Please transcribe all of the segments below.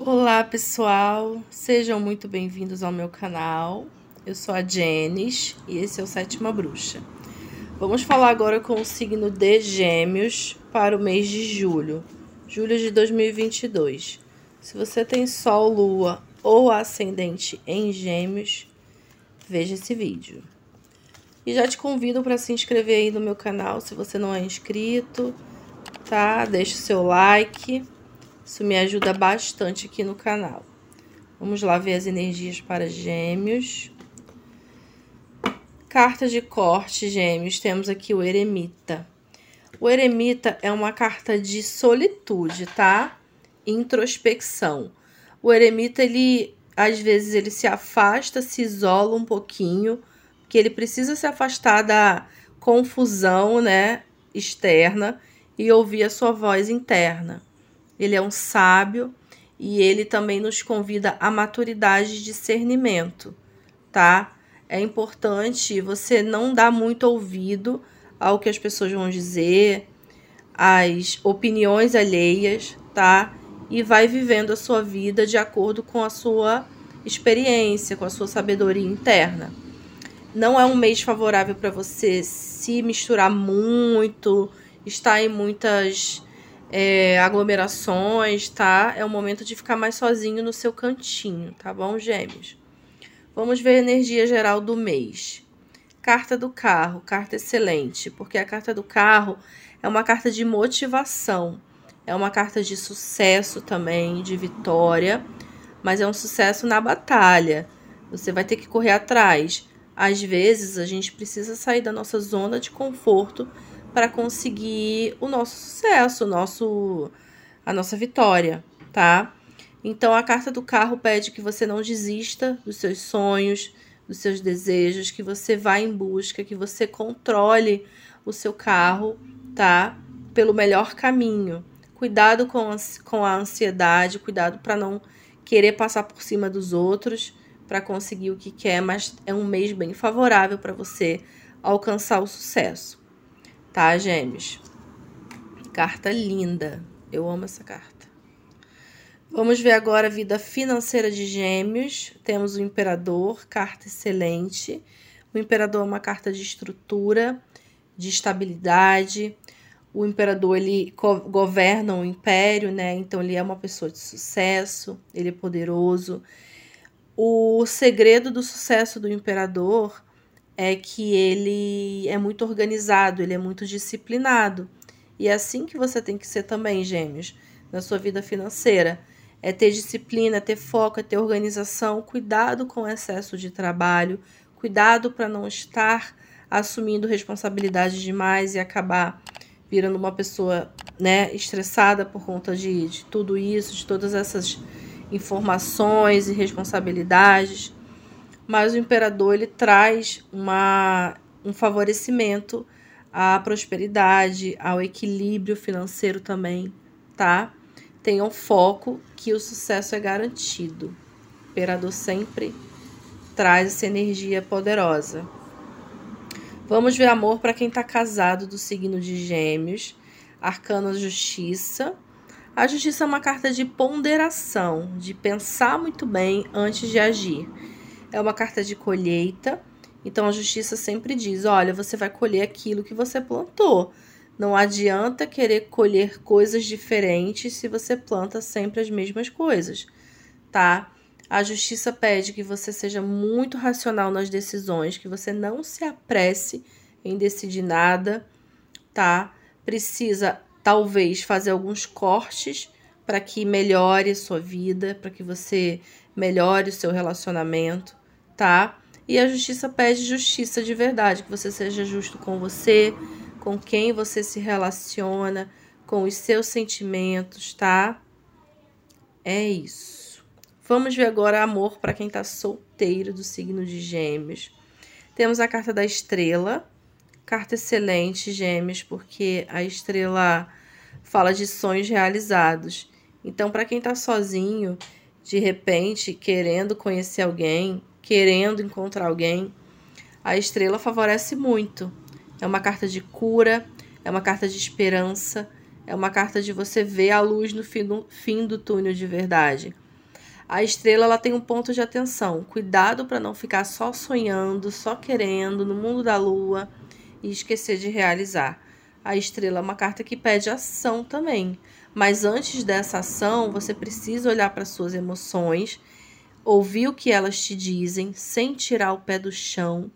Olá pessoal, sejam muito bem-vindos ao meu canal. Eu sou a Jenis e esse é o Sétima Bruxa. Vamos falar agora com o signo de Gêmeos para o mês de julho, julho de 2022. Se você tem Sol, Lua ou Ascendente em Gêmeos, veja esse vídeo. E já te convido para se inscrever aí no meu canal se você não é inscrito, tá? Deixe o seu like isso me ajuda bastante aqui no canal. Vamos lá ver as energias para gêmeos. Carta de corte, gêmeos. Temos aqui o eremita. O eremita é uma carta de solitude, tá? Introspecção. O eremita, ele, às vezes, ele se afasta, se isola um pouquinho, porque ele precisa se afastar da confusão, né, externa e ouvir a sua voz interna ele é um sábio e ele também nos convida à maturidade e discernimento, tá? É importante você não dar muito ouvido ao que as pessoas vão dizer, às opiniões alheias, tá? E vai vivendo a sua vida de acordo com a sua experiência, com a sua sabedoria interna. Não é um mês favorável para você se misturar muito, estar em muitas é, aglomerações, tá? É o momento de ficar mais sozinho no seu cantinho, tá bom, gêmeos? Vamos ver a energia geral do mês. Carta do carro, carta excelente, porque a carta do carro é uma carta de motivação, é uma carta de sucesso também, de vitória, mas é um sucesso na batalha. Você vai ter que correr atrás. Às vezes a gente precisa sair da nossa zona de conforto para conseguir o nosso sucesso, o nosso a nossa vitória, tá? Então a carta do carro pede que você não desista dos seus sonhos, dos seus desejos, que você vá em busca, que você controle o seu carro, tá? Pelo melhor caminho. Cuidado com a, com a ansiedade, cuidado para não querer passar por cima dos outros para conseguir o que quer, mas é um mês bem favorável para você alcançar o sucesso tá, gêmeos? Carta linda. Eu amo essa carta. Vamos ver agora a vida financeira de gêmeos. Temos o imperador, carta excelente. O imperador é uma carta de estrutura, de estabilidade. O imperador ele governa o império, né? Então ele é uma pessoa de sucesso, ele é poderoso. O segredo do sucesso do imperador é que ele é muito organizado, ele é muito disciplinado. E é assim que você tem que ser também, gêmeos, na sua vida financeira. É ter disciplina, é ter foco, é ter organização, cuidado com o excesso de trabalho, cuidado para não estar assumindo responsabilidade demais e acabar virando uma pessoa né, estressada por conta de, de tudo isso, de todas essas informações e responsabilidades mas o imperador ele traz uma, um favorecimento à prosperidade, ao equilíbrio financeiro também, tá? Tenham foco que o sucesso é garantido. O imperador sempre traz essa energia poderosa. Vamos ver amor para quem está casado do signo de Gêmeos. Arcano Justiça. A justiça é uma carta de ponderação, de pensar muito bem antes de agir é uma carta de colheita. Então a justiça sempre diz: olha, você vai colher aquilo que você plantou. Não adianta querer colher coisas diferentes se você planta sempre as mesmas coisas, tá? A justiça pede que você seja muito racional nas decisões, que você não se apresse em decidir nada, tá? Precisa talvez fazer alguns cortes para que melhore a sua vida, para que você melhore o seu relacionamento tá? E a justiça pede justiça de verdade, que você seja justo com você, com quem você se relaciona, com os seus sentimentos, tá? É isso. Vamos ver agora amor para quem tá solteiro do signo de Gêmeos. Temos a carta da estrela, carta excelente, Gêmeos, porque a estrela fala de sonhos realizados. Então, para quem tá sozinho, de repente querendo conhecer alguém, querendo encontrar alguém, a estrela favorece muito. É uma carta de cura, é uma carta de esperança, é uma carta de você ver a luz no fim do, fim do túnel de verdade. A estrela ela tem um ponto de atenção. Cuidado para não ficar só sonhando, só querendo no mundo da lua e esquecer de realizar. A estrela é uma carta que pede ação também. Mas antes dessa ação, você precisa olhar para suas emoções, ouvir o que elas te dizem, sem tirar o pé do chão,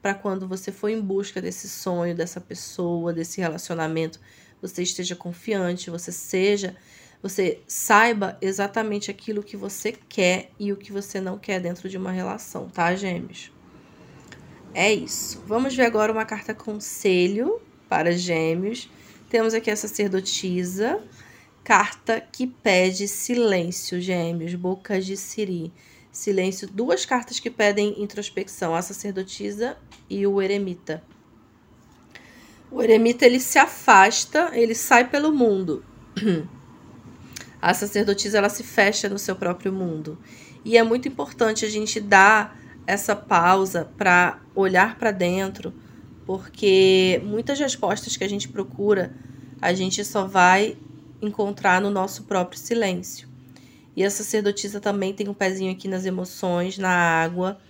para quando você for em busca desse sonho, dessa pessoa, desse relacionamento, você esteja confiante, você seja você saiba exatamente aquilo que você quer e o que você não quer dentro de uma relação, tá, Gêmeos? É isso. Vamos ver agora uma carta conselho para Gêmeos. Temos aqui a sacerdotisa, carta que pede silêncio, Gêmeos, bocas de Siri. Silêncio, duas cartas que pedem introspecção, a sacerdotisa e o eremita. O eremita ele se afasta, ele sai pelo mundo. A sacerdotisa ela se fecha no seu próprio mundo. E é muito importante a gente dar essa pausa para olhar para dentro, porque muitas respostas que a gente procura, a gente só vai encontrar no nosso próprio silêncio. E a sacerdotisa também tem um pezinho aqui nas emoções, na água.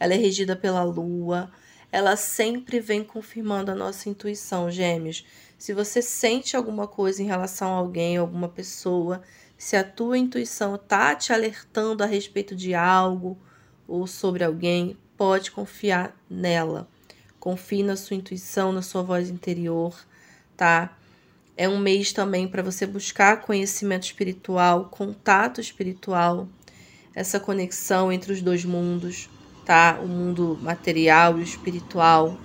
Ela é regida pela lua. Ela sempre vem confirmando a nossa intuição, gêmeos. Se você sente alguma coisa em relação a alguém, alguma pessoa, se a tua intuição está te alertando a respeito de algo ou sobre alguém, pode confiar nela. Confie na sua intuição, na sua voz interior, tá? É um mês também para você buscar conhecimento espiritual, contato espiritual, essa conexão entre os dois mundos, tá? O mundo material e o espiritual,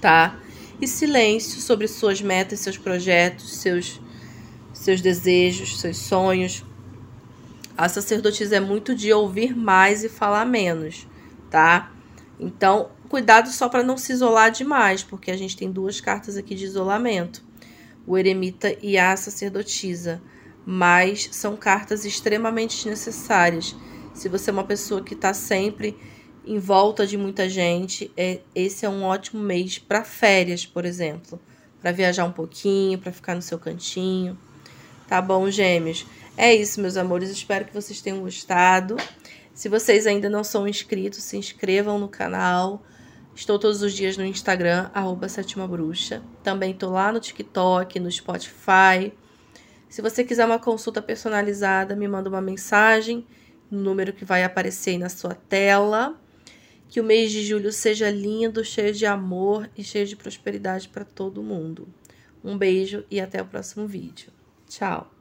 tá? e silêncio sobre suas metas, seus projetos, seus, seus desejos, seus sonhos. A sacerdotisa é muito de ouvir mais e falar menos, tá? Então, cuidado só para não se isolar demais, porque a gente tem duas cartas aqui de isolamento: o eremita e a sacerdotisa. Mas são cartas extremamente necessárias. Se você é uma pessoa que está sempre em volta de muita gente, é, esse é um ótimo mês para férias, por exemplo, para viajar um pouquinho, para ficar no seu cantinho. Tá bom, gêmeos? É isso, meus amores. Espero que vocês tenham gostado. Se vocês ainda não são inscritos, se inscrevam no canal. Estou todos os dias no Instagram, arroba Sétima Bruxa. Também estou lá no TikTok, no Spotify. Se você quiser uma consulta personalizada, me manda uma mensagem no número que vai aparecer aí na sua tela. Que o mês de julho seja lindo, cheio de amor e cheio de prosperidade para todo mundo. Um beijo e até o próximo vídeo. Tchau!